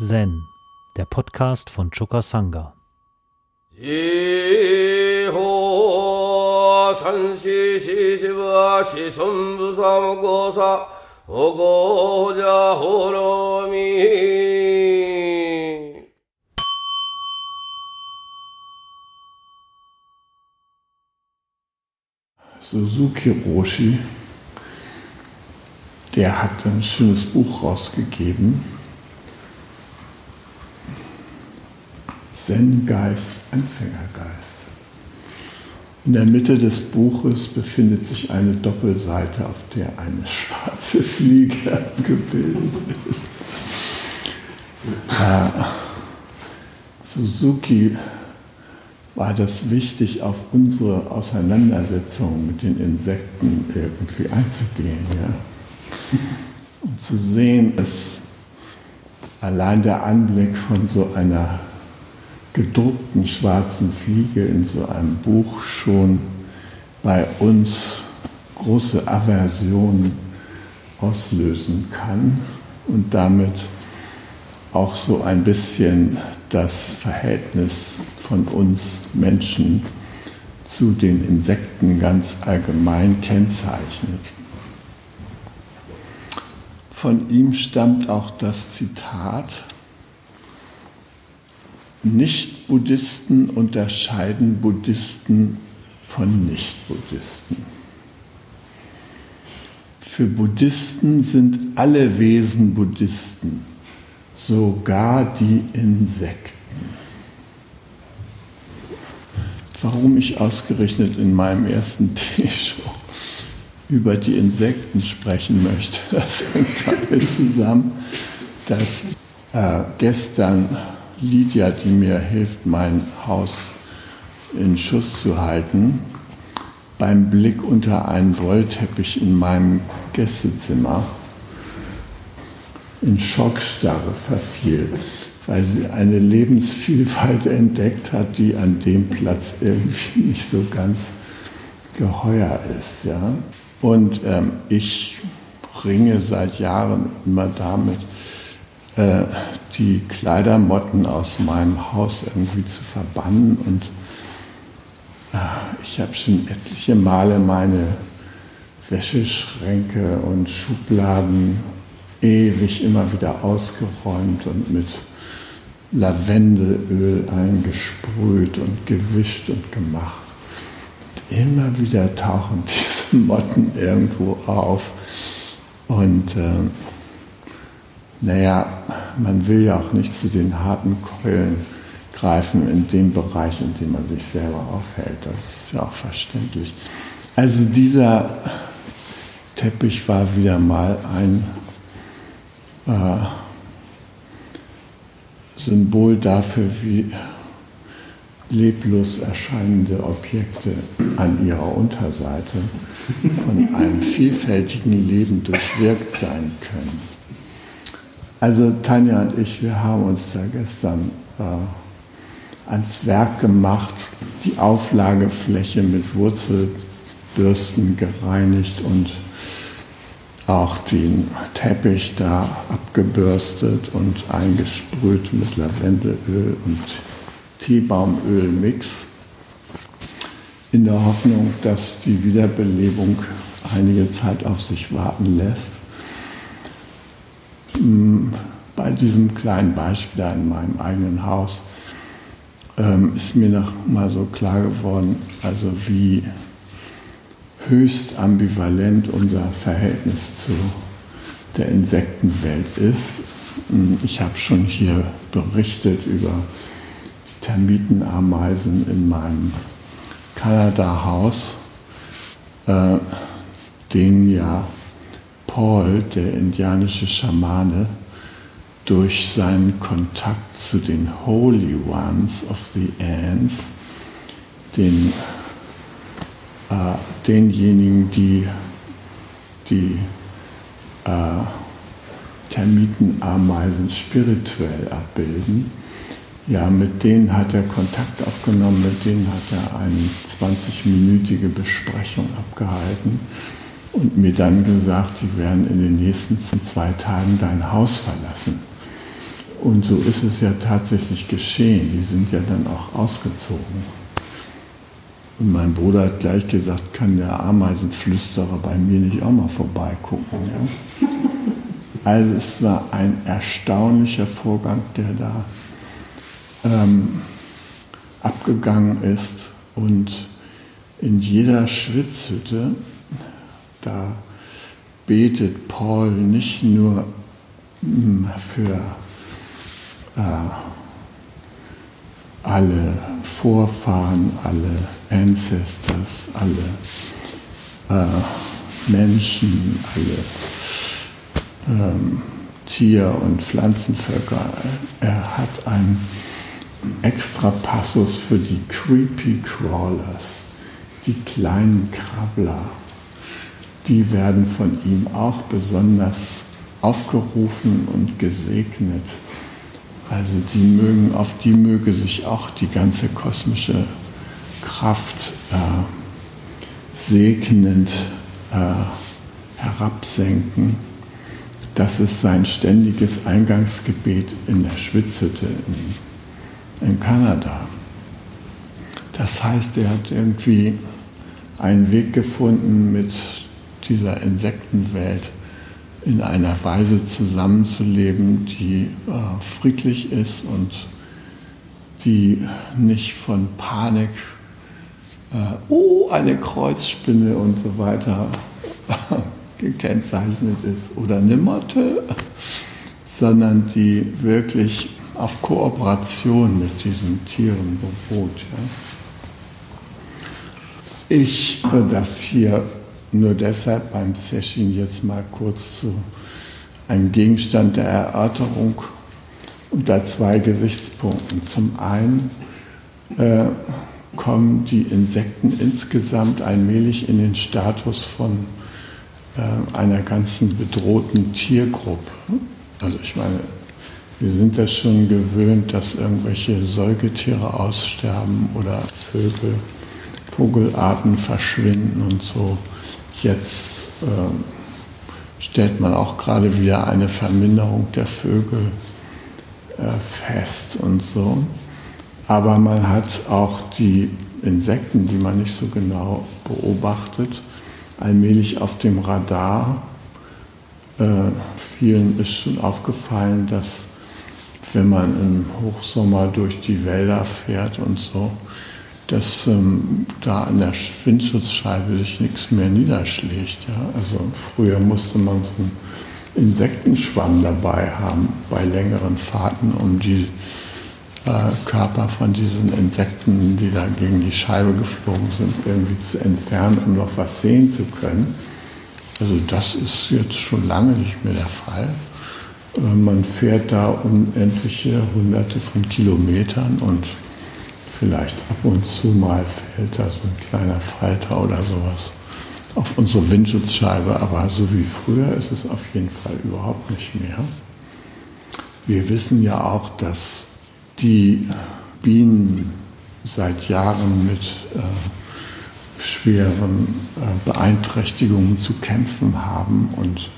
Zen, der Podcast von Choka Sangha. Suzuki Roshi, der hat ein schönes Buch rausgegeben Zen-Geist, Anfängergeist. In der Mitte des Buches befindet sich eine Doppelseite, auf der eine schwarze Fliege abgebildet ist. Äh, Suzuki war das wichtig, auf unsere Auseinandersetzung mit den Insekten irgendwie einzugehen. Ja? Und zu sehen, dass allein der Anblick von so einer gedruckten schwarzen Fliege in so einem Buch schon bei uns große Aversion auslösen kann und damit auch so ein bisschen das Verhältnis von uns Menschen zu den Insekten ganz allgemein kennzeichnet. Von ihm stammt auch das Zitat, nicht-Buddhisten unterscheiden Buddhisten von Nicht-Buddhisten. Für Buddhisten sind alle Wesen Buddhisten, sogar die Insekten. Warum ich ausgerechnet in meinem ersten T-Show über die Insekten sprechen möchte, das hängt damit zusammen, dass äh, gestern Lydia, die mir hilft, mein Haus in Schuss zu halten, beim Blick unter einen Wollteppich in meinem Gästezimmer in Schockstarre verfiel, weil sie eine Lebensvielfalt entdeckt hat, die an dem Platz irgendwie nicht so ganz geheuer ist. Ja? Und ähm, ich ringe seit Jahren immer damit, äh, die Kleidermotten aus meinem Haus irgendwie zu verbannen. Und äh, ich habe schon etliche Male meine Wäscheschränke und Schubladen ewig immer wieder ausgeräumt und mit Lavendelöl eingesprüht und gewischt und gemacht. Und immer wieder tauchen diese Motten irgendwo auf. Und äh, naja, man will ja auch nicht zu den harten Keulen greifen in dem Bereich, in dem man sich selber aufhält. Das ist ja auch verständlich. Also dieser Teppich war wieder mal ein äh, Symbol dafür, wie leblos erscheinende Objekte an ihrer Unterseite von einem vielfältigen Leben durchwirkt sein können. Also Tanja und ich, wir haben uns da gestern äh, ans Werk gemacht, die Auflagefläche mit Wurzelbürsten gereinigt und auch den Teppich da abgebürstet und eingesprüht mit Lavendelöl und Teebaumölmix in der Hoffnung, dass die Wiederbelebung einige Zeit auf sich warten lässt. Hm, bei diesem kleinen Beispiel in meinem eigenen Haus ähm, ist mir noch mal so klar geworden, also wie höchst ambivalent unser Verhältnis zu der Insektenwelt ist. Hm, ich habe schon hier berichtet über die Termitenameisen in meinem Kanada-Haus, äh, denen ja Paul, der indianische Schamane, durch seinen Kontakt zu den Holy Ones of the Ants, den, äh, denjenigen, die die äh, Termitenameisen spirituell abbilden, ja, mit denen hat er Kontakt aufgenommen, mit denen hat er eine 20-minütige Besprechung abgehalten und mir dann gesagt, die werden in den nächsten zwei Tagen dein Haus verlassen. Und so ist es ja tatsächlich geschehen. Die sind ja dann auch ausgezogen. Und mein Bruder hat gleich gesagt, kann der Ameisenflüsterer bei mir nicht auch mal vorbeigucken. Ja? Also es war ein erstaunlicher Vorgang, der da ähm, abgegangen ist. Und in jeder Schwitzhütte, da betet Paul nicht nur hm, für alle Vorfahren, alle Ancestors, alle äh, Menschen, alle ähm, Tier- und Pflanzenvölker. Er hat einen extra Passus für die Creepy Crawlers, die kleinen Krabbler. Die werden von ihm auch besonders aufgerufen und gesegnet. Also die mögen, auf die möge sich auch die ganze kosmische Kraft äh, segnend äh, herabsenken. Das ist sein ständiges Eingangsgebet in der Schwitzhütte in, in Kanada. Das heißt, er hat irgendwie einen Weg gefunden, mit dieser Insektenwelt in einer Weise zusammenzuleben, die äh, friedlich ist und die nicht von Panik, äh, oh, eine Kreuzspinne und so weiter gekennzeichnet ist oder eine Motte, sondern die wirklich auf Kooperation mit diesen Tieren beruht. Ja. Ich das hier nur deshalb beim Session jetzt mal kurz zu einem Gegenstand der Erörterung unter zwei Gesichtspunkten. Zum einen äh, kommen die Insekten insgesamt allmählich in den Status von äh, einer ganzen bedrohten Tiergruppe. Also ich meine, wir sind das schon gewöhnt, dass irgendwelche Säugetiere aussterben oder Vögel, Vogelarten verschwinden und so. Jetzt ähm, stellt man auch gerade wieder eine Verminderung der Vögel äh, fest und so. Aber man hat auch die Insekten, die man nicht so genau beobachtet, allmählich auf dem Radar. Äh, vielen ist schon aufgefallen, dass wenn man im Hochsommer durch die Wälder fährt und so, dass ähm, da an der Windschutzscheibe sich nichts mehr niederschlägt. Ja? Also früher musste man so einen Insektenschwamm dabei haben bei längeren Fahrten, um die äh, Körper von diesen Insekten, die da gegen die Scheibe geflogen sind, irgendwie zu entfernen, um noch was sehen zu können. Also das ist jetzt schon lange nicht mehr der Fall. Äh, man fährt da unendliche Hunderte von Kilometern und Vielleicht ab und zu mal fällt da so ein kleiner Falter oder sowas auf unsere Windschutzscheibe, aber so wie früher ist es auf jeden Fall überhaupt nicht mehr. Wir wissen ja auch, dass die Bienen seit Jahren mit äh, schweren äh, Beeinträchtigungen zu kämpfen haben und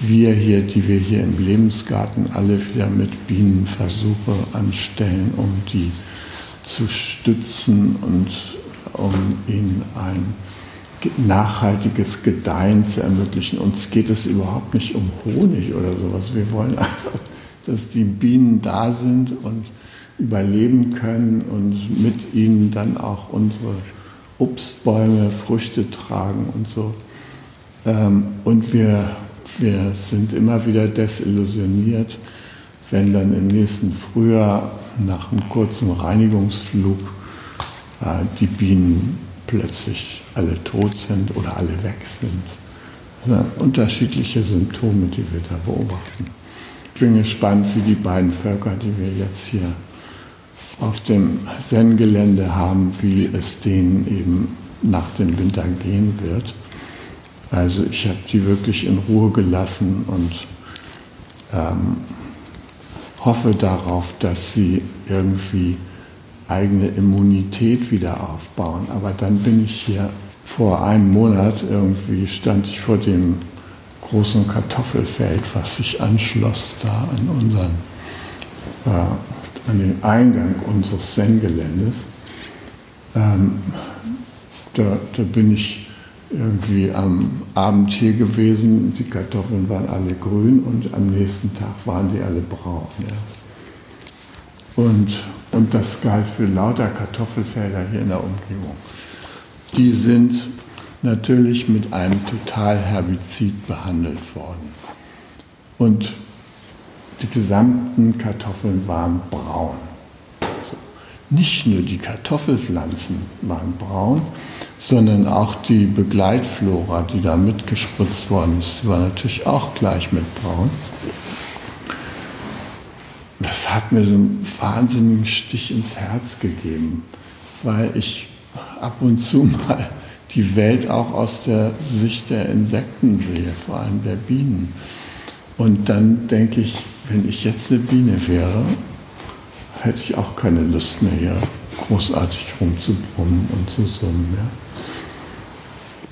wir hier, die wir hier im Lebensgarten alle wieder mit Bienenversuche anstellen, um die zu stützen und um ihnen ein nachhaltiges Gedeihen zu ermöglichen. Uns geht es überhaupt nicht um Honig oder sowas. Wir wollen einfach, dass die Bienen da sind und überleben können und mit ihnen dann auch unsere Obstbäume Früchte tragen und so. Ähm, und wir, wir sind immer wieder desillusioniert, wenn dann im nächsten Frühjahr nach einem kurzen Reinigungsflug äh, die Bienen plötzlich alle tot sind oder alle weg sind. Also unterschiedliche Symptome, die wir da beobachten. Ich bin gespannt, wie die beiden Völker, die wir jetzt hier auf dem Zen-Gelände haben, wie es denen eben nach dem Winter gehen wird. Also ich habe die wirklich in Ruhe gelassen und ähm, hoffe darauf, dass sie irgendwie eigene Immunität wieder aufbauen. Aber dann bin ich hier vor einem Monat irgendwie stand ich vor dem großen Kartoffelfeld, was sich anschloss da an unseren äh, an den Eingang unseres Zen-Geländes. Ähm, da, da bin ich irgendwie am Abend hier gewesen, die Kartoffeln waren alle grün und am nächsten Tag waren die alle braun. Ja. Und, und das galt für lauter Kartoffelfelder hier in der Umgebung. Die sind natürlich mit einem Totalherbizid behandelt worden. Und die gesamten Kartoffeln waren braun. Nicht nur die Kartoffelpflanzen waren braun, sondern auch die Begleitflora, die da mitgespritzt worden ist, war natürlich auch gleich mit braun. Das hat mir so einen wahnsinnigen Stich ins Herz gegeben, weil ich ab und zu mal die Welt auch aus der Sicht der Insekten sehe, vor allem der Bienen. Und dann denke ich, wenn ich jetzt eine Biene wäre, hätte ich auch keine Lust mehr hier großartig rumzubrummen und zu summen.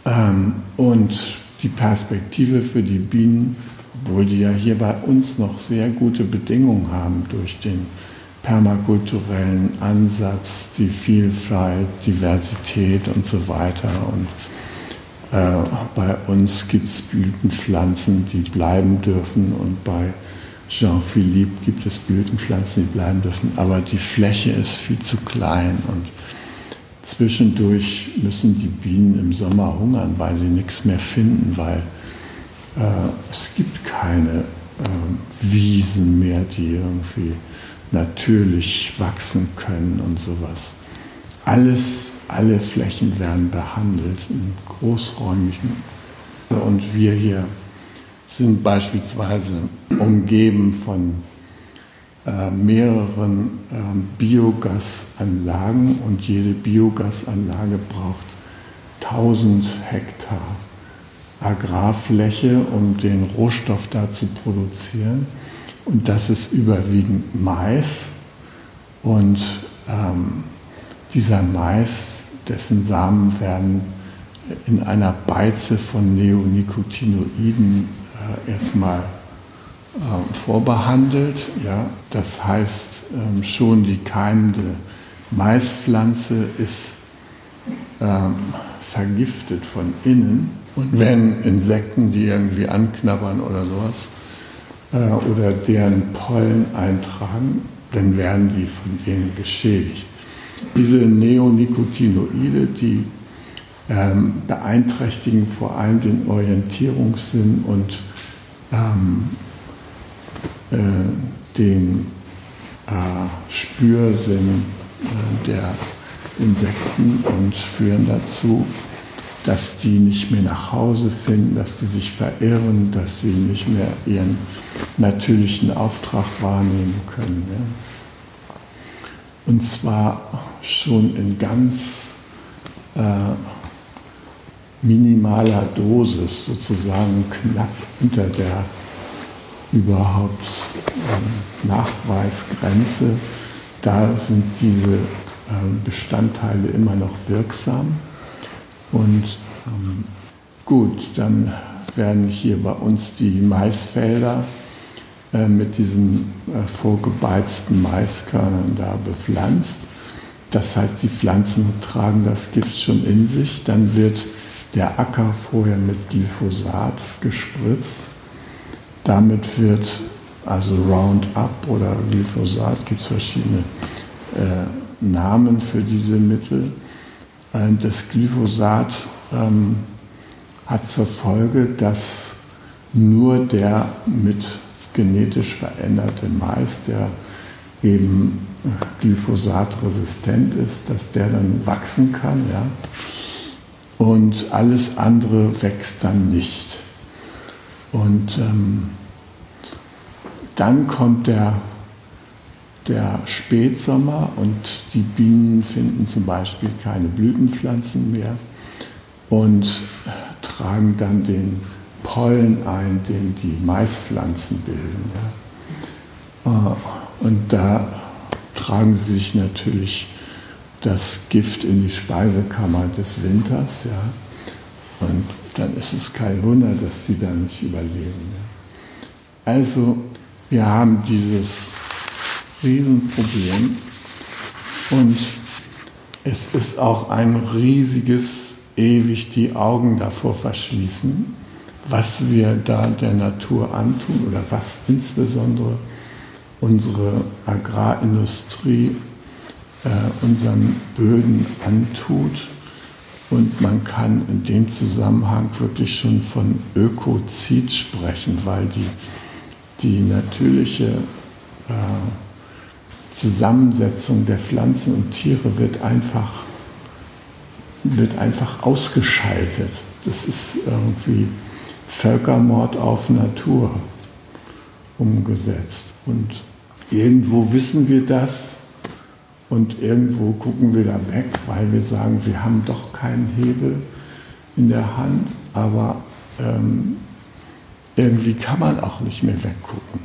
Ja. Ähm, und die Perspektive für die Bienen, obwohl die ja hier bei uns noch sehr gute Bedingungen haben durch den permakulturellen Ansatz, die Vielfalt, Diversität und so weiter. Und äh, bei uns gibt es Blütenpflanzen, die bleiben dürfen und bei Jean-Philippe gibt es Blütenpflanzen, die bleiben dürfen, aber die Fläche ist viel zu klein und zwischendurch müssen die Bienen im Sommer hungern, weil sie nichts mehr finden, weil äh, es gibt keine äh, Wiesen mehr, die irgendwie natürlich wachsen können und sowas. Alles, alle Flächen werden behandelt in großräumigen. Und wir hier sind beispielsweise umgeben von äh, mehreren äh, Biogasanlagen und jede Biogasanlage braucht 1000 Hektar Agrarfläche, um den Rohstoff da zu produzieren. Und das ist überwiegend Mais. Und ähm, dieser Mais, dessen Samen werden in einer Beize von Neonicotinoiden erstmal äh, vorbehandelt. Ja? Das heißt, ähm, schon die keimende Maispflanze ist ähm, vergiftet von innen. Und wenn Insekten die irgendwie anknabbern oder sowas, äh, oder deren Pollen eintragen, dann werden sie von denen geschädigt. Diese Neonicotinoide, die ähm, beeinträchtigen vor allem den Orientierungssinn und ähm, äh, den äh, Spürsinn äh, der Insekten und führen dazu, dass die nicht mehr nach Hause finden, dass sie sich verirren, dass sie nicht mehr ihren natürlichen Auftrag wahrnehmen können. Ja. Und zwar schon in ganz äh, minimaler Dosis, sozusagen knapp unter der überhaupt äh, Nachweisgrenze. Da sind diese äh, Bestandteile immer noch wirksam. Und ähm, gut, dann werden hier bei uns die Maisfelder äh, mit diesen äh, vorgebeizten Maiskörnern da bepflanzt. Das heißt, die Pflanzen tragen das Gift schon in sich. Dann wird der Acker vorher mit Glyphosat gespritzt. Damit wird also Roundup oder Glyphosat, gibt es verschiedene äh, Namen für diese Mittel. Das Glyphosat ähm, hat zur Folge, dass nur der mit genetisch veränderte Mais, der eben glyphosatresistent ist, dass der dann wachsen kann. Ja? Und alles andere wächst dann nicht. Und ähm, dann kommt der der Spätsommer und die Bienen finden zum Beispiel keine Blütenpflanzen mehr und tragen dann den Pollen ein, den die Maispflanzen bilden. Ja. Äh, und da tragen sie sich natürlich das Gift in die Speisekammer des Winters. Ja. Und dann ist es kein Wunder, dass die da nicht überleben. Ja. Also wir haben dieses Riesenproblem. Und es ist auch ein riesiges, ewig die Augen davor verschließen, was wir da der Natur antun oder was insbesondere unsere Agrarindustrie äh, unseren Böden antut. Und man kann in dem Zusammenhang wirklich schon von Ökozid sprechen, weil die, die natürliche äh, Zusammensetzung der Pflanzen und Tiere wird einfach, wird einfach ausgeschaltet. Das ist irgendwie Völkermord auf Natur umgesetzt. Und irgendwo wissen wir das und irgendwo gucken wir da weg, weil wir sagen, wir haben doch keinen Hebel in der Hand, aber ähm, irgendwie kann man auch nicht mehr weggucken.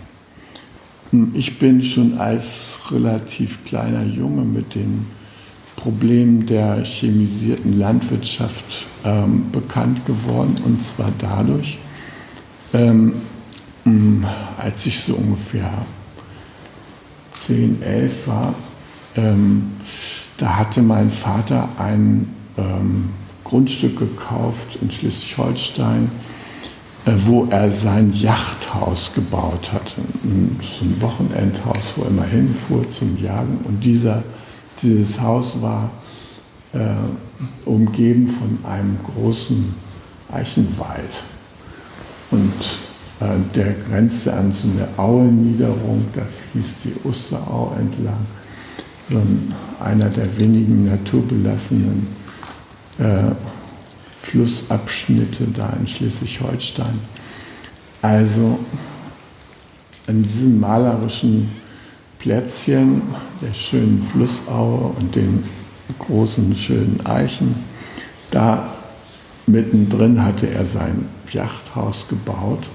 Ich bin schon als relativ kleiner Junge mit dem Problem der chemisierten Landwirtschaft ähm, bekannt geworden. Und zwar dadurch, ähm, als ich so ungefähr 10, 11 war, ähm, da hatte mein Vater ein ähm, Grundstück gekauft in Schleswig-Holstein äh, wo er sein Yachthaus gebaut hatte. So ein Wochenendhaus, wo er immer hinfuhr zum Jagen. Und dieser, dieses Haus war äh, umgeben von einem großen Eichenwald. Und äh, der grenzte an so eine Auenniederung, da fließt die Osterau entlang. So ein, einer der wenigen naturbelassenen äh, Flussabschnitte da in Schleswig-Holstein. Also an diesem malerischen Plätzchen der schönen Flussaue und den großen schönen Eichen, da mittendrin hatte er sein Yachthaus gebaut.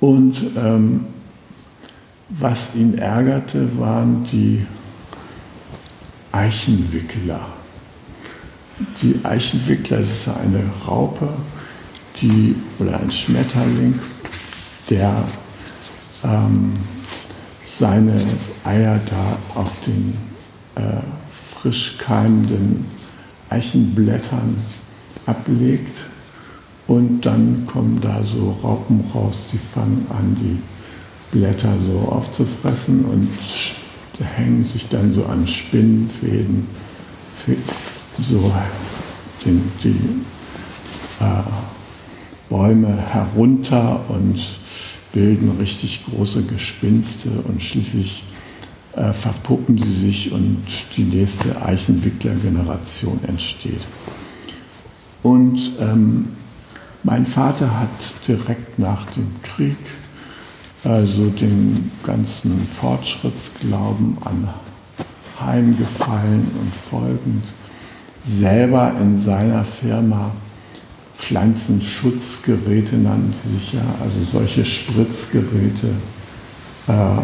Und ähm, was ihn ärgerte, waren die Eichenwickler die Eichenwickler, das ist eine Raupe, die, oder ein Schmetterling, der ähm, seine Eier da auf den äh, frisch keimenden Eichenblättern ablegt. Und dann kommen da so Raupen raus, die fangen an, die Blätter so aufzufressen und hängen sich dann so an Spinnenfäden so den, die äh, Bäume herunter und bilden richtig große Gespinste und schließlich äh, verpuppen sie sich und die nächste Eichenwickler-Generation entsteht. Und ähm, mein Vater hat direkt nach dem Krieg also den ganzen Fortschrittsglauben anheimgefallen und folgend selber in seiner Firma Pflanzenschutzgeräte nannten sie sich ja, also solche Spritzgeräte äh,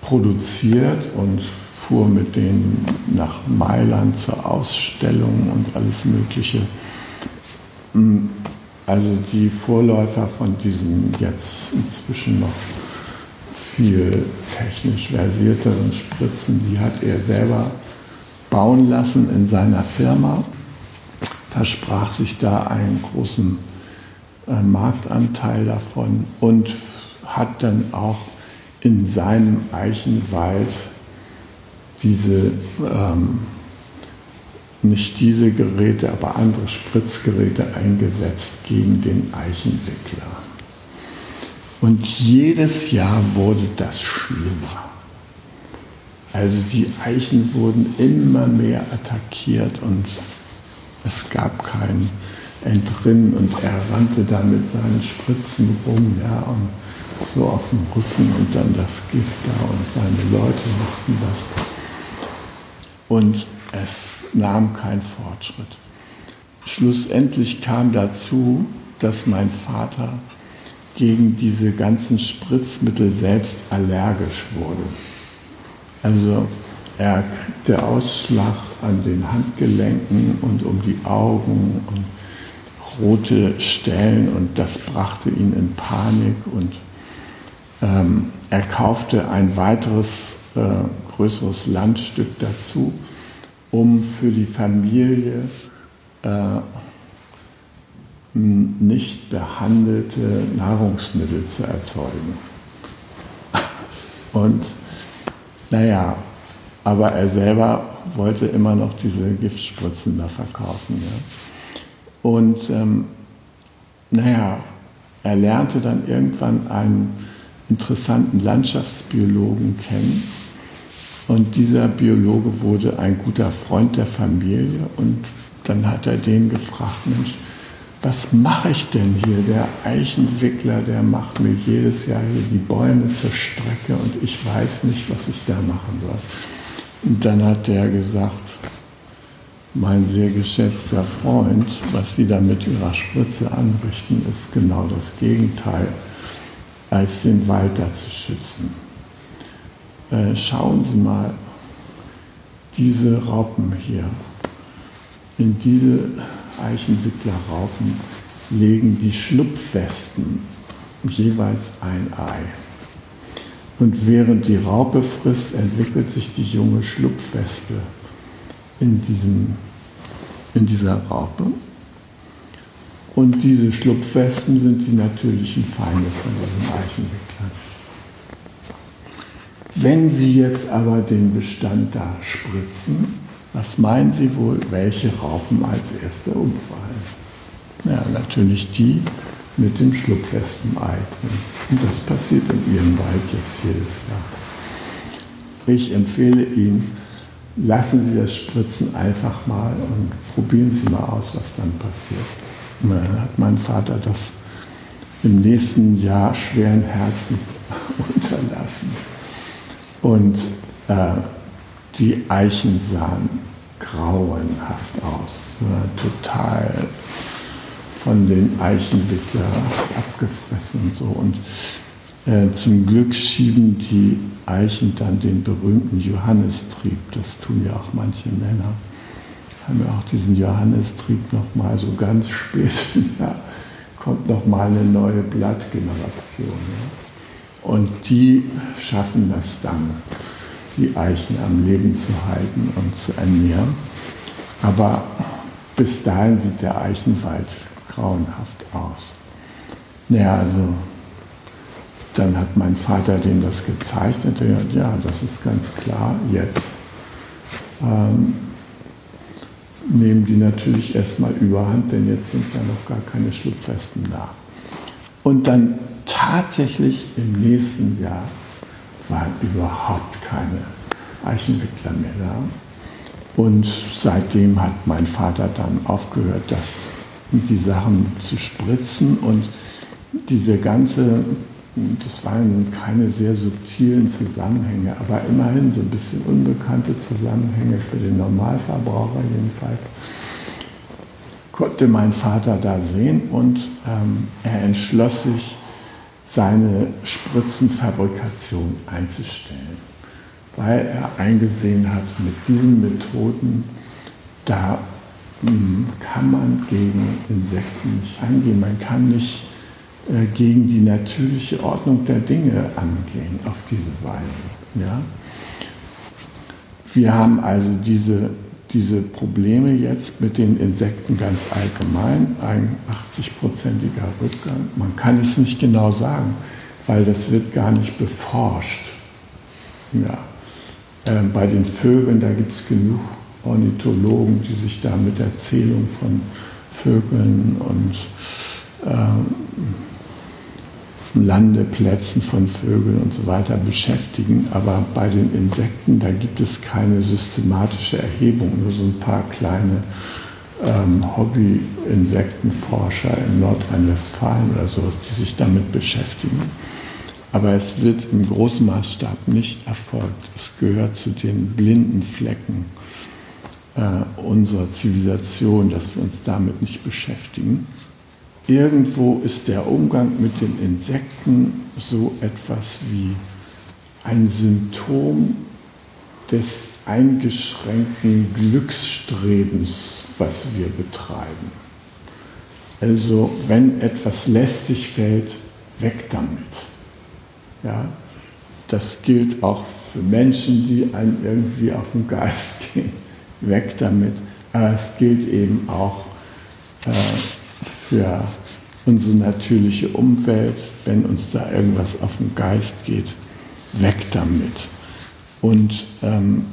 produziert und fuhr mit denen nach Mailand zur Ausstellung und alles Mögliche. Also die Vorläufer von diesen jetzt inzwischen noch viel technisch versierteren Spritzen, die hat er selber bauen lassen in seiner Firma, versprach sich da einen großen äh, Marktanteil davon und hat dann auch in seinem Eichenwald diese, ähm, nicht diese Geräte, aber andere Spritzgeräte eingesetzt gegen den Eichenwickler. Und jedes Jahr wurde das schlimmer. Also die Eichen wurden immer mehr attackiert und es gab kein Entrinnen und er rannte da mit seinen Spritzen rum, ja, und so auf dem Rücken und dann das Gift da und seine Leute machten das. Und es nahm kein Fortschritt. Schlussendlich kam dazu, dass mein Vater gegen diese ganzen Spritzmittel selbst allergisch wurde. Also er kriegte Ausschlag an den Handgelenken und um die Augen und rote Stellen und das brachte ihn in Panik und ähm, er kaufte ein weiteres äh, größeres Landstück dazu, um für die Familie äh, nicht behandelte Nahrungsmittel zu erzeugen. Und naja, aber er selber wollte immer noch diese Giftspritzen da verkaufen. Ja. Und ähm, naja, er lernte dann irgendwann einen interessanten Landschaftsbiologen kennen. Und dieser Biologe wurde ein guter Freund der Familie. Und dann hat er den gefragt, Mensch, was mache ich denn hier? Der Eichenwickler, der macht mir jedes Jahr hier die Bäume zur Strecke und ich weiß nicht, was ich da machen soll. Und dann hat der gesagt, mein sehr geschätzter Freund, was Sie da mit Ihrer Spritze anrichten, ist genau das Gegenteil, als den Wald da zu schützen. Äh, schauen Sie mal, diese Raupen hier, in diese Eichenwicklerraupen legen die Schlupfwespen jeweils ein Ei. Und während die Raupe frisst, entwickelt sich die junge Schlupfwespe in, diesem, in dieser Raupe. Und diese Schlupfwespen sind die natürlichen Feinde von diesen Eichenwicklern. Wenn Sie jetzt aber den Bestand da spritzen, was meinen Sie wohl, welche Raupen als erste umfallen? Ja, natürlich die mit dem Schlupfwespenei drin. Und das passiert in Ihrem Wald jetzt jedes Jahr. Ich empfehle Ihnen, lassen Sie das Spritzen einfach mal und probieren Sie mal aus, was dann passiert. Und dann hat mein Vater das im nächsten Jahr schweren Herzens unterlassen. Und äh, die Eichen sahen grauenhaft aus, total von den Eichenwickler abgefressen und so. Und äh, zum Glück schieben die Eichen dann den berühmten Johannestrieb. Das tun ja auch manche Männer. Haben ja auch diesen Johannestrieb nochmal so ganz spät. Ja, kommt nochmal eine neue Blattgeneration. Ja. Und die schaffen das dann, die Eichen am Leben zu halten und zu ernähren. Aber bis dahin sieht der Eichenwald grauenhaft aus. Naja, also dann hat mein Vater dem das gezeigt und er hat ja, das ist ganz klar, jetzt ähm, nehmen die natürlich erstmal überhand, denn jetzt sind ja noch gar keine Schlupfwespen da. Und dann tatsächlich im nächsten Jahr waren überhaupt keine Eichenwickler mehr da. Und seitdem hat mein Vater dann aufgehört, das, die Sachen zu spritzen und diese ganze das waren keine sehr subtilen Zusammenhänge, aber immerhin so ein bisschen unbekannte Zusammenhänge für den Normalverbraucher jedenfalls, konnte mein Vater da sehen und ähm, er entschloss sich, seine Spritzenfabrikation einzustellen, weil er eingesehen hat, mit diesen Methoden, da hm, kann man gegen Insekten nicht eingehen, man kann nicht äh, gegen die natürliche Ordnung der Dinge angehen auf diese Weise. Ja? Wir haben also diese, diese Probleme jetzt mit den Insekten ganz allgemein, ein 80-prozentiger Rückgang. Man kann es nicht genau sagen, weil das wird gar nicht beforscht. Ja. Äh, bei den Vögeln, da gibt es genug Ornithologen, die sich da mit der Zählung von Vögeln und ähm, Landeplätzen von Vögeln und so weiter beschäftigen. Aber bei den Insekten, da gibt es keine systematische Erhebung, nur so ein paar kleine ähm, Hobby-Insektenforscher in Nordrhein-Westfalen oder sowas, die sich damit beschäftigen. Aber es wird im großen Maßstab nicht erfolgt. Es gehört zu den blinden Flecken äh, unserer Zivilisation, dass wir uns damit nicht beschäftigen irgendwo ist der Umgang mit den Insekten so etwas wie ein Symptom des eingeschränkten Glücksstrebens, was wir betreiben. Also wenn etwas lästig fällt, weg damit. Ja? Das gilt auch für Menschen, die einem irgendwie auf den Geist gehen. Weg damit. Aber es gilt eben auch äh, für unsere natürliche Umwelt, wenn uns da irgendwas auf den Geist geht, weg damit. Und ähm,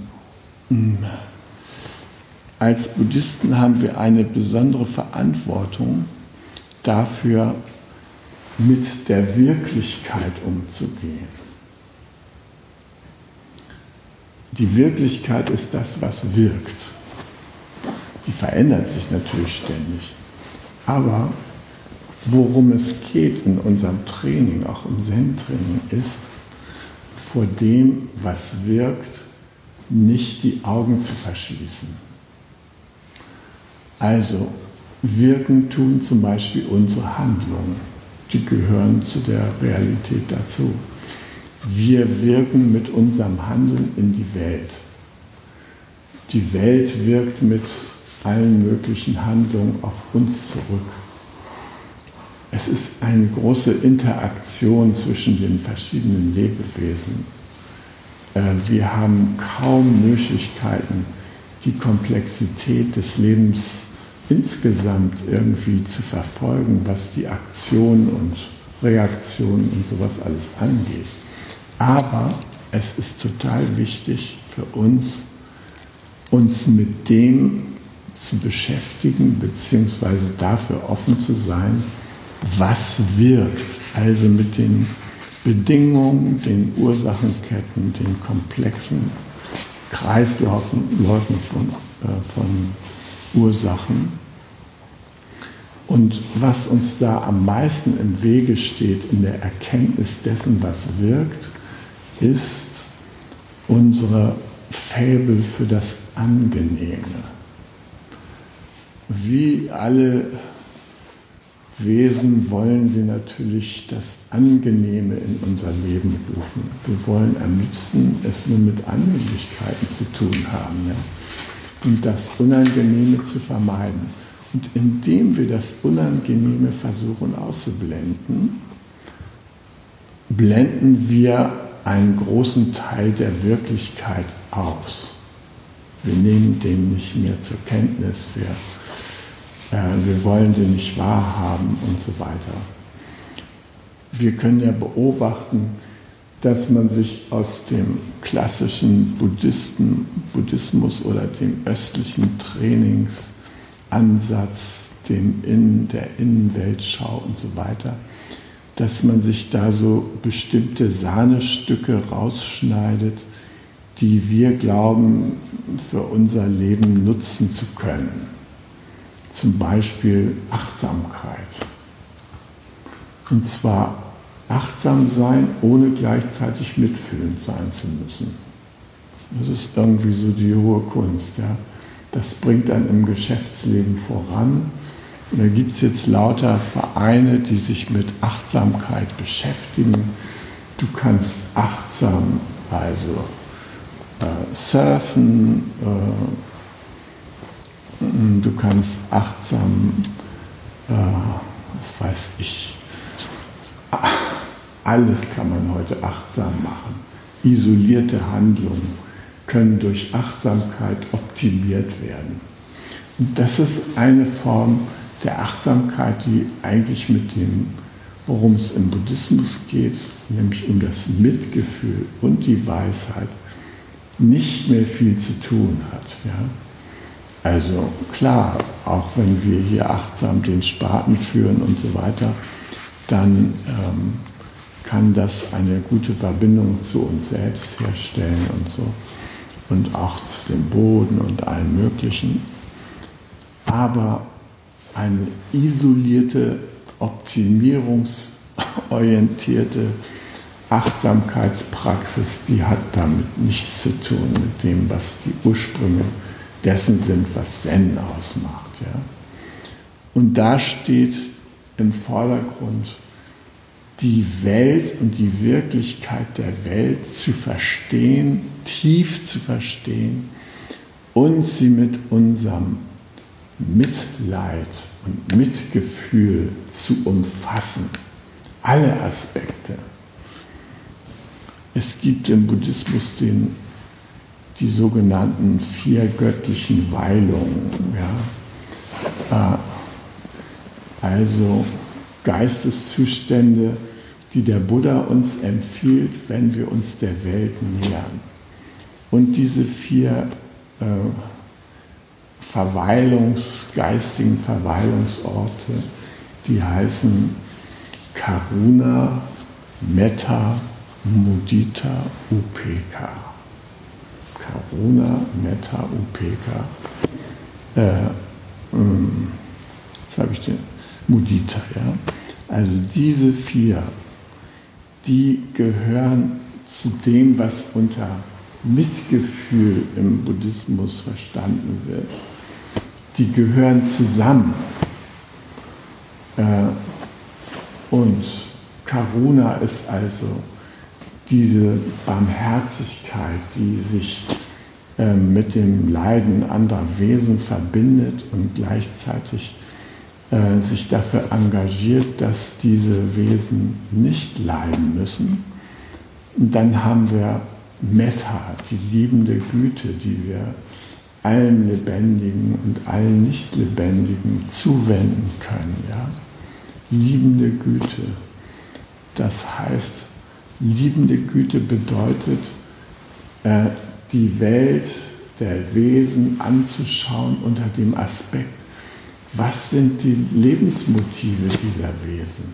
als Buddhisten haben wir eine besondere Verantwortung dafür, mit der Wirklichkeit umzugehen. Die Wirklichkeit ist das, was wirkt. Die verändert sich natürlich ständig. Aber worum es geht in unserem Training, auch im Zen-Training, ist, vor dem, was wirkt, nicht die Augen zu verschließen. Also wirken tun zum Beispiel unsere Handlungen. Die gehören zu der Realität dazu. Wir wirken mit unserem Handeln in die Welt. Die Welt wirkt mit allen möglichen Handlungen auf uns zurück. Es ist eine große Interaktion zwischen den verschiedenen Lebewesen. Äh, wir haben kaum Möglichkeiten, die Komplexität des Lebens insgesamt irgendwie zu verfolgen, was die Aktion und Reaktionen und sowas alles angeht. Aber es ist total wichtig für uns, uns mit dem zu beschäftigen, beziehungsweise dafür offen zu sein, was wirkt. Also mit den Bedingungen, den Ursachenketten, den komplexen Kreisläufen von, äh, von Ursachen. Und was uns da am meisten im Wege steht in der Erkenntnis dessen, was wirkt, ist unsere Fäbel für das Angenehme. Wie alle Wesen wollen wir natürlich das Angenehme in unser Leben rufen. Wir wollen am liebsten es nur mit Annehmlichkeiten zu tun haben. Ja? und das Unangenehme zu vermeiden. Und indem wir das Unangenehme versuchen auszublenden, blenden wir einen großen Teil der Wirklichkeit aus. Wir nehmen den nicht mehr zur Kenntnis, wir, wir wollen den nicht wahrhaben und so weiter. Wir können ja beobachten, dass man sich aus dem klassischen Buddhisten, Buddhismus oder dem östlichen Trainingsansatz, dem Innen, der Innenweltschau und so weiter, dass man sich da so bestimmte Sahnestücke rausschneidet, die wir glauben, für unser Leben nutzen zu können. Zum Beispiel Achtsamkeit. Und zwar achtsam sein, ohne gleichzeitig mitfühlend sein zu müssen. Das ist irgendwie so die hohe Kunst. Ja? Das bringt einen im Geschäftsleben voran. Und da gibt es jetzt lauter Vereine, die sich mit Achtsamkeit beschäftigen. Du kannst achtsam also äh, surfen, äh, du kannst achtsam, äh, was weiß ich, alles kann man heute achtsam machen. Isolierte Handlungen können durch Achtsamkeit optimiert werden. Und das ist eine Form der Achtsamkeit, die eigentlich mit dem, worum es im Buddhismus geht, nämlich um das Mitgefühl und die Weisheit, nicht mehr viel zu tun hat. Ja? Also klar, auch wenn wir hier achtsam den Spaten führen und so weiter, dann ähm, kann das eine gute Verbindung zu uns selbst herstellen und so und auch zu dem Boden und allem Möglichen. Aber eine isolierte, optimierungsorientierte Achtsamkeitspraxis, die hat damit nichts zu tun mit dem, was die Ursprünge dessen sind, was Zen ausmacht. Ja? Und da steht im Vordergrund die Welt und die Wirklichkeit der Welt zu verstehen, tief zu verstehen und sie mit unserem Mitleid und Mitgefühl zu umfassen. Alle Aspekte. es gibt im Buddhismus den, die sogenannten vier göttlichen Weilungen. Ja? Äh, also Geisteszustände, die der Buddha uns empfiehlt, wenn wir uns der Welt nähern. Und diese vier äh, Verweilungs, geistigen Verweilungsorte, die heißen Karuna, Metta, Mudita, Upeka. Karuna, Metta, Upeka. Äh, ähm, jetzt habe ich den Mudita, ja. Also diese vier, die gehören zu dem, was unter Mitgefühl im Buddhismus verstanden wird die gehören zusammen. Äh, und Karuna ist also diese Barmherzigkeit, die sich äh, mit dem Leiden anderer Wesen verbindet und gleichzeitig äh, sich dafür engagiert, dass diese Wesen nicht leiden müssen. Und dann haben wir Metta, die liebende Güte, die wir allen Lebendigen und allen Nicht-Lebendigen zuwenden können. Ja? Liebende Güte. Das heißt, liebende Güte bedeutet, äh, die Welt der Wesen anzuschauen unter dem Aspekt, was sind die Lebensmotive dieser Wesen?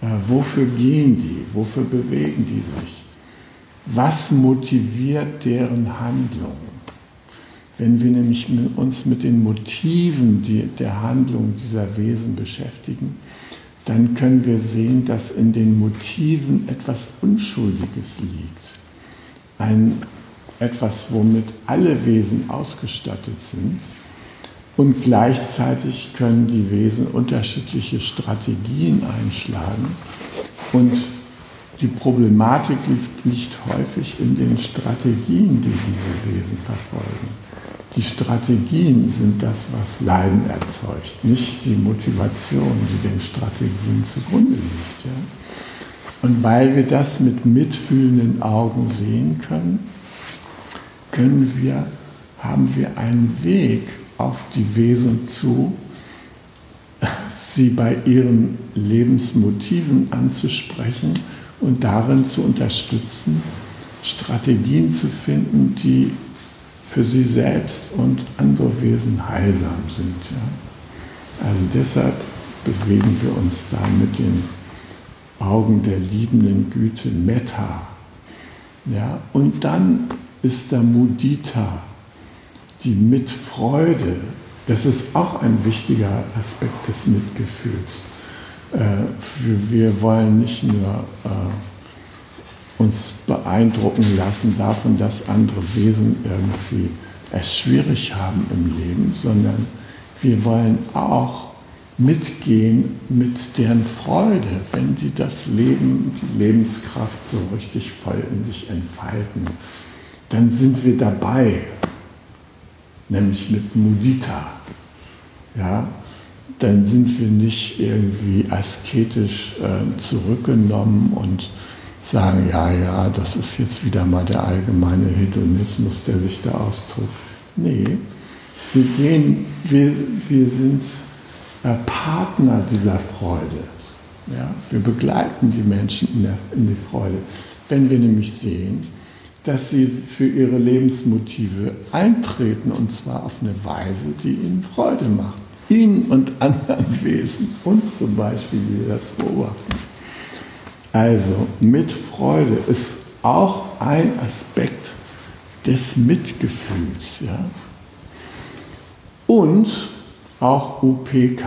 Äh, wofür gehen die? Wofür bewegen die sich? Was motiviert deren Handlungen? Wenn wir nämlich uns mit den Motiven der Handlung dieser Wesen beschäftigen, dann können wir sehen, dass in den Motiven etwas Unschuldiges liegt. Ein, etwas, womit alle Wesen ausgestattet sind. Und gleichzeitig können die Wesen unterschiedliche Strategien einschlagen. Und die Problematik liegt, liegt häufig in den Strategien, die diese Wesen verfolgen. Die Strategien sind das, was Leiden erzeugt, nicht die Motivation, die den Strategien zugrunde liegt. Ja? Und weil wir das mit mitfühlenden Augen sehen können, können wir, haben wir einen Weg auf die Wesen zu, sie bei ihren Lebensmotiven anzusprechen und darin zu unterstützen, Strategien zu finden, die für sie selbst und andere Wesen heilsam sind. Ja? Also deshalb bewegen wir uns da mit den Augen der liebenden Güte Metta. Ja? Und dann ist da Mudita, die Mitfreude. Das ist auch ein wichtiger Aspekt des Mitgefühls. Äh, wir wollen nicht nur äh, uns beeindrucken lassen davon, dass andere Wesen irgendwie es schwierig haben im Leben, sondern wir wollen auch mitgehen mit deren Freude, wenn sie das Leben, die Lebenskraft so richtig voll in sich entfalten. Dann sind wir dabei, nämlich mit Mudita. Ja, dann sind wir nicht irgendwie asketisch äh, zurückgenommen und sagen, ja, ja, das ist jetzt wieder mal der allgemeine Hedonismus, der sich da austobt. Nee, wir, gehen, wir, wir sind äh, Partner dieser Freude. Ja? Wir begleiten die Menschen in, der, in die Freude. Wenn wir nämlich sehen, dass sie für ihre Lebensmotive eintreten und zwar auf eine Weise, die ihnen Freude macht. Ihnen und anderen Wesen, uns zum Beispiel, wie wir das beobachten. Also mit Freude ist auch ein Aspekt des Mitgefühls. Ja? Und auch UPK,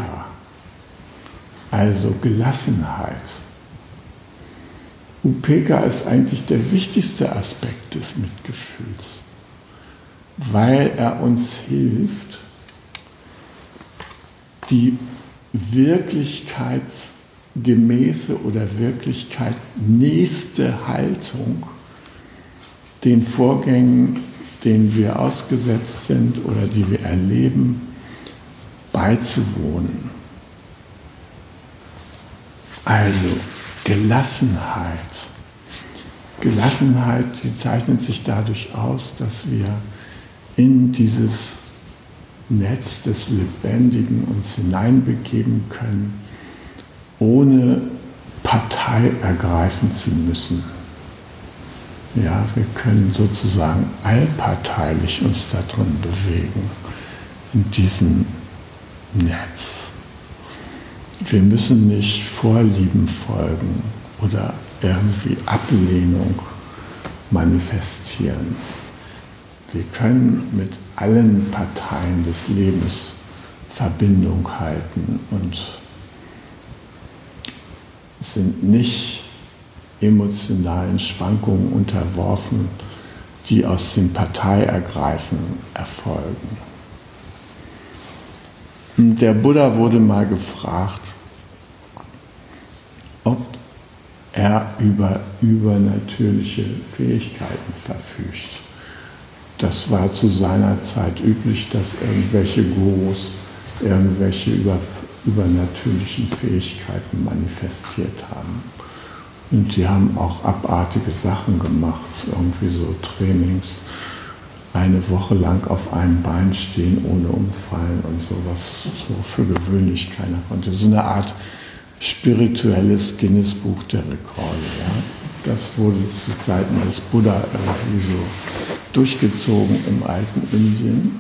also Gelassenheit. UPK ist eigentlich der wichtigste Aspekt des Mitgefühls, weil er uns hilft, die Wirklichkeits- gemäße oder Wirklichkeit nächste Haltung den Vorgängen, denen wir ausgesetzt sind oder die wir erleben, beizuwohnen. Also Gelassenheit. Gelassenheit, die zeichnet sich dadurch aus, dass wir in dieses Netz des Lebendigen uns hineinbegeben können, ohne Partei ergreifen zu müssen. Ja, wir können sozusagen allparteilich uns da drin bewegen, in diesem Netz. Wir müssen nicht Vorlieben folgen oder irgendwie Ablehnung manifestieren. Wir können mit allen Parteien des Lebens Verbindung halten und sind nicht emotionalen Schwankungen unterworfen, die aus dem Parteiergreifen erfolgen. Der Buddha wurde mal gefragt, ob er über übernatürliche Fähigkeiten verfügt. Das war zu seiner Zeit üblich, dass irgendwelche Gurus irgendwelche über, übernatürlichen Fähigkeiten manifestiert haben. Und die haben auch abartige Sachen gemacht, irgendwie so Trainings, eine Woche lang auf einem Bein stehen ohne umfallen und sowas, so für gewöhnlich keiner konnte. So eine Art spirituelles Guinness-Buch der Rekorde. Ja? Das wurde zu Zeiten des Buddha irgendwie so durchgezogen im alten Indien.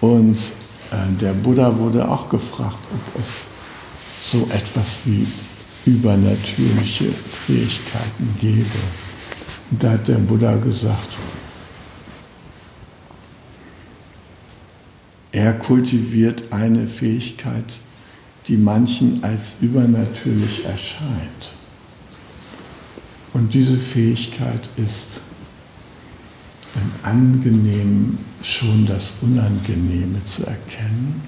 Und der Buddha wurde auch gefragt, ob es so etwas wie übernatürliche Fähigkeiten gebe. Und da hat der Buddha gesagt, er kultiviert eine Fähigkeit, die manchen als übernatürlich erscheint. Und diese Fähigkeit ist im Angenehmen schon das Unangenehme zu erkennen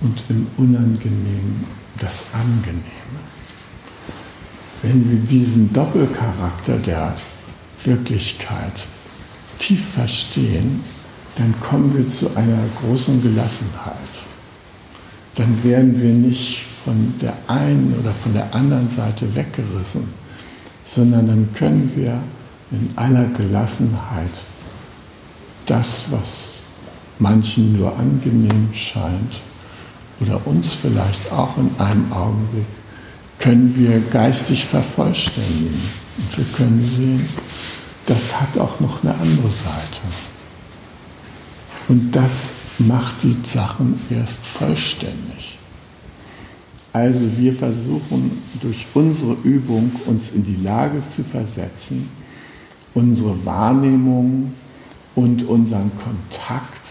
und im Unangenehmen das Angenehme. Wenn wir diesen Doppelcharakter der Wirklichkeit tief verstehen, dann kommen wir zu einer großen Gelassenheit. Dann werden wir nicht von der einen oder von der anderen Seite weggerissen, sondern dann können wir in aller Gelassenheit das, was manchen nur angenehm scheint, oder uns vielleicht auch in einem Augenblick, können wir geistig vervollständigen. Und wir können sehen, das hat auch noch eine andere Seite. Und das macht die Sachen erst vollständig. Also wir versuchen durch unsere Übung uns in die Lage zu versetzen, unsere Wahrnehmung und unseren Kontakt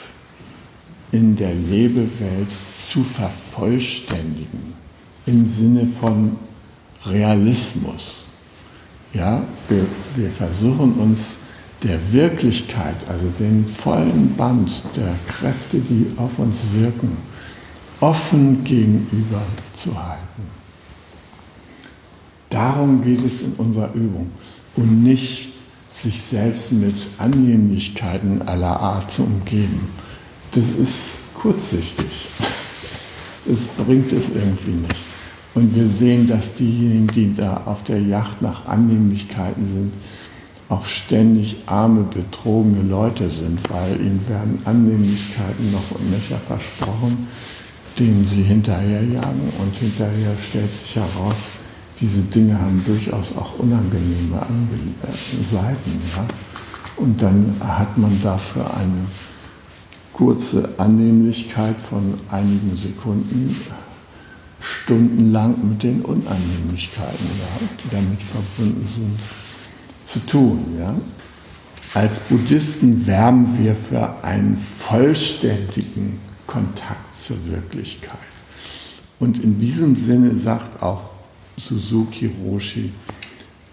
in der Lebewelt zu vervollständigen im Sinne von Realismus. Ja, wir, wir versuchen uns der Wirklichkeit, also den vollen Band der Kräfte, die auf uns wirken, offen gegenüber zu halten. Darum geht es in unserer Übung und nicht sich selbst mit Annehmlichkeiten aller Art zu umgeben das ist kurzsichtig. Es bringt es irgendwie nicht. Und wir sehen, dass diejenigen, die da auf der Yacht nach Annehmlichkeiten sind, auch ständig arme, betrogene Leute sind, weil ihnen werden Annehmlichkeiten noch und nöcher versprochen, denen sie hinterherjagen. Und hinterher stellt sich heraus, diese Dinge haben durchaus auch unangenehme Seiten. Ja? Und dann hat man dafür eine kurze Annehmlichkeit von einigen Sekunden stundenlang mit den Unannehmlichkeiten, ja, die damit verbunden sind, zu tun. Ja. Als Buddhisten werben wir für einen vollständigen Kontakt zur Wirklichkeit. Und in diesem Sinne sagt auch Suzuki Roshi,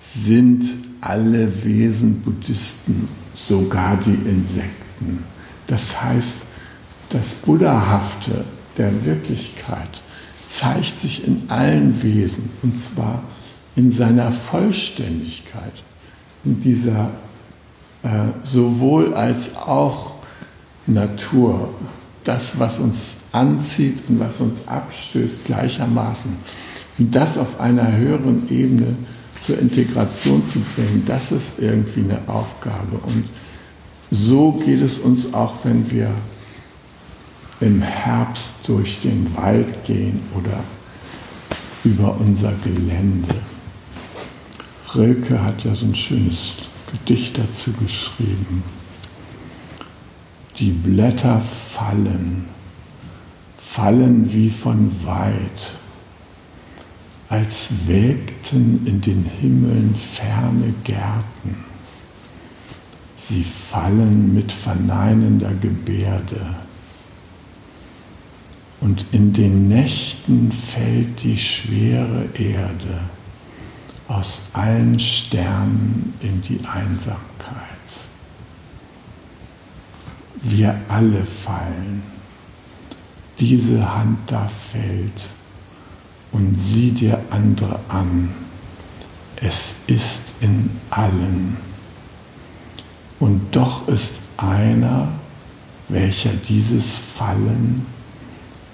sind alle Wesen Buddhisten, sogar die Insekten. Das heißt, das Buddhahafte der Wirklichkeit zeigt sich in allen Wesen und zwar in seiner Vollständigkeit, in dieser äh, sowohl als auch Natur, das, was uns anzieht und was uns abstößt, gleichermaßen. Und das auf einer höheren Ebene zur Integration zu bringen, das ist irgendwie eine Aufgabe. Und so geht es uns auch, wenn wir im Herbst durch den Wald gehen oder über unser Gelände. Rilke hat ja so ein schönes Gedicht dazu geschrieben. Die Blätter fallen, fallen wie von weit, als wägten in den Himmeln ferne Gärten. Sie fallen mit verneinender Gebärde. Und in den Nächten fällt die schwere Erde aus allen Sternen in die Einsamkeit. Wir alle fallen. Diese Hand da fällt und sieh dir andere an. Es ist in allen. Und doch ist einer, welcher dieses Fallen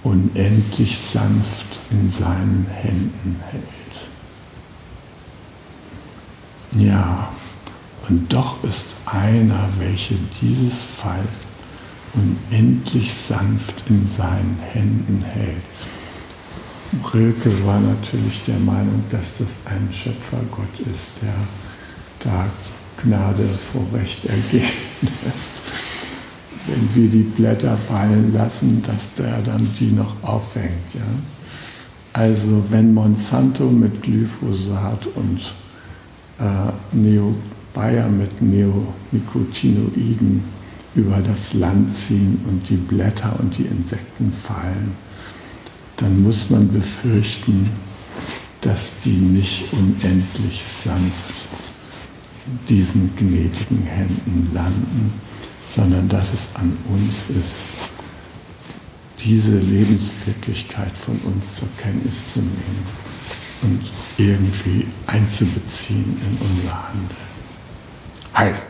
unendlich sanft in seinen Händen hält. Ja, und doch ist einer, welcher dieses Fall unendlich sanft in seinen Händen hält. Rilke war natürlich der Meinung, dass das ein Schöpfergott ist, der da Gnade vor Recht ergehen lässt. Wenn wir die Blätter fallen lassen, dass der dann die noch auffängt. Ja? Also wenn Monsanto mit Glyphosat und äh, Neo Bayer mit Neonicotinoiden über das Land ziehen und die Blätter und die Insekten fallen, dann muss man befürchten, dass die nicht unendlich sanft in diesen gnädigen Händen landen, sondern dass es an uns ist, diese Lebenswirklichkeit von uns zur Kenntnis zu nehmen und irgendwie einzubeziehen in unser Handeln. Hi.